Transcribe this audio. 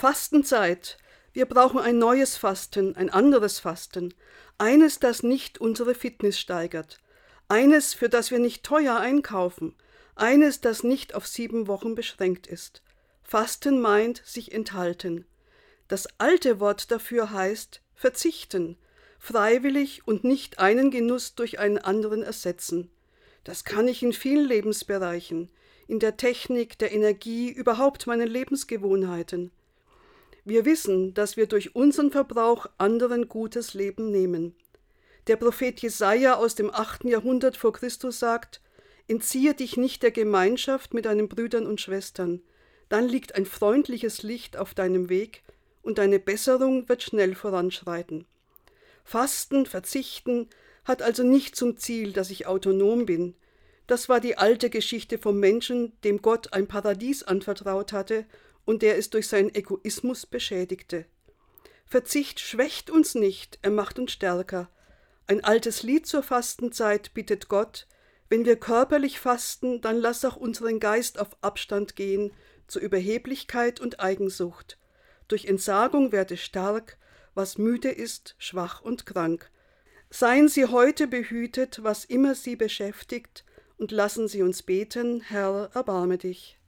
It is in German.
Fastenzeit. Wir brauchen ein neues Fasten, ein anderes Fasten. Eines, das nicht unsere Fitness steigert. Eines, für das wir nicht teuer einkaufen. Eines, das nicht auf sieben Wochen beschränkt ist. Fasten meint sich enthalten. Das alte Wort dafür heißt verzichten, freiwillig und nicht einen Genuss durch einen anderen ersetzen. Das kann ich in vielen Lebensbereichen, in der Technik, der Energie, überhaupt meinen Lebensgewohnheiten. Wir wissen, dass wir durch unseren Verbrauch anderen gutes Leben nehmen. Der Prophet Jesaja aus dem 8. Jahrhundert vor Christus sagt: Entziehe dich nicht der Gemeinschaft mit deinen Brüdern und Schwestern, dann liegt ein freundliches Licht auf deinem Weg und deine Besserung wird schnell voranschreiten. Fasten, Verzichten hat also nicht zum Ziel, dass ich autonom bin. Das war die alte Geschichte vom Menschen, dem Gott ein Paradies anvertraut hatte und der es durch seinen Egoismus beschädigte. Verzicht schwächt uns nicht, er macht uns stärker. Ein altes Lied zur Fastenzeit bittet Gott, wenn wir körperlich fasten, dann lass auch unseren Geist auf Abstand gehen zur Überheblichkeit und Eigensucht. Durch Entsagung werde stark, was müde ist, schwach und krank. Seien Sie heute behütet, was immer Sie beschäftigt, und lassen Sie uns beten, Herr, erbarme dich.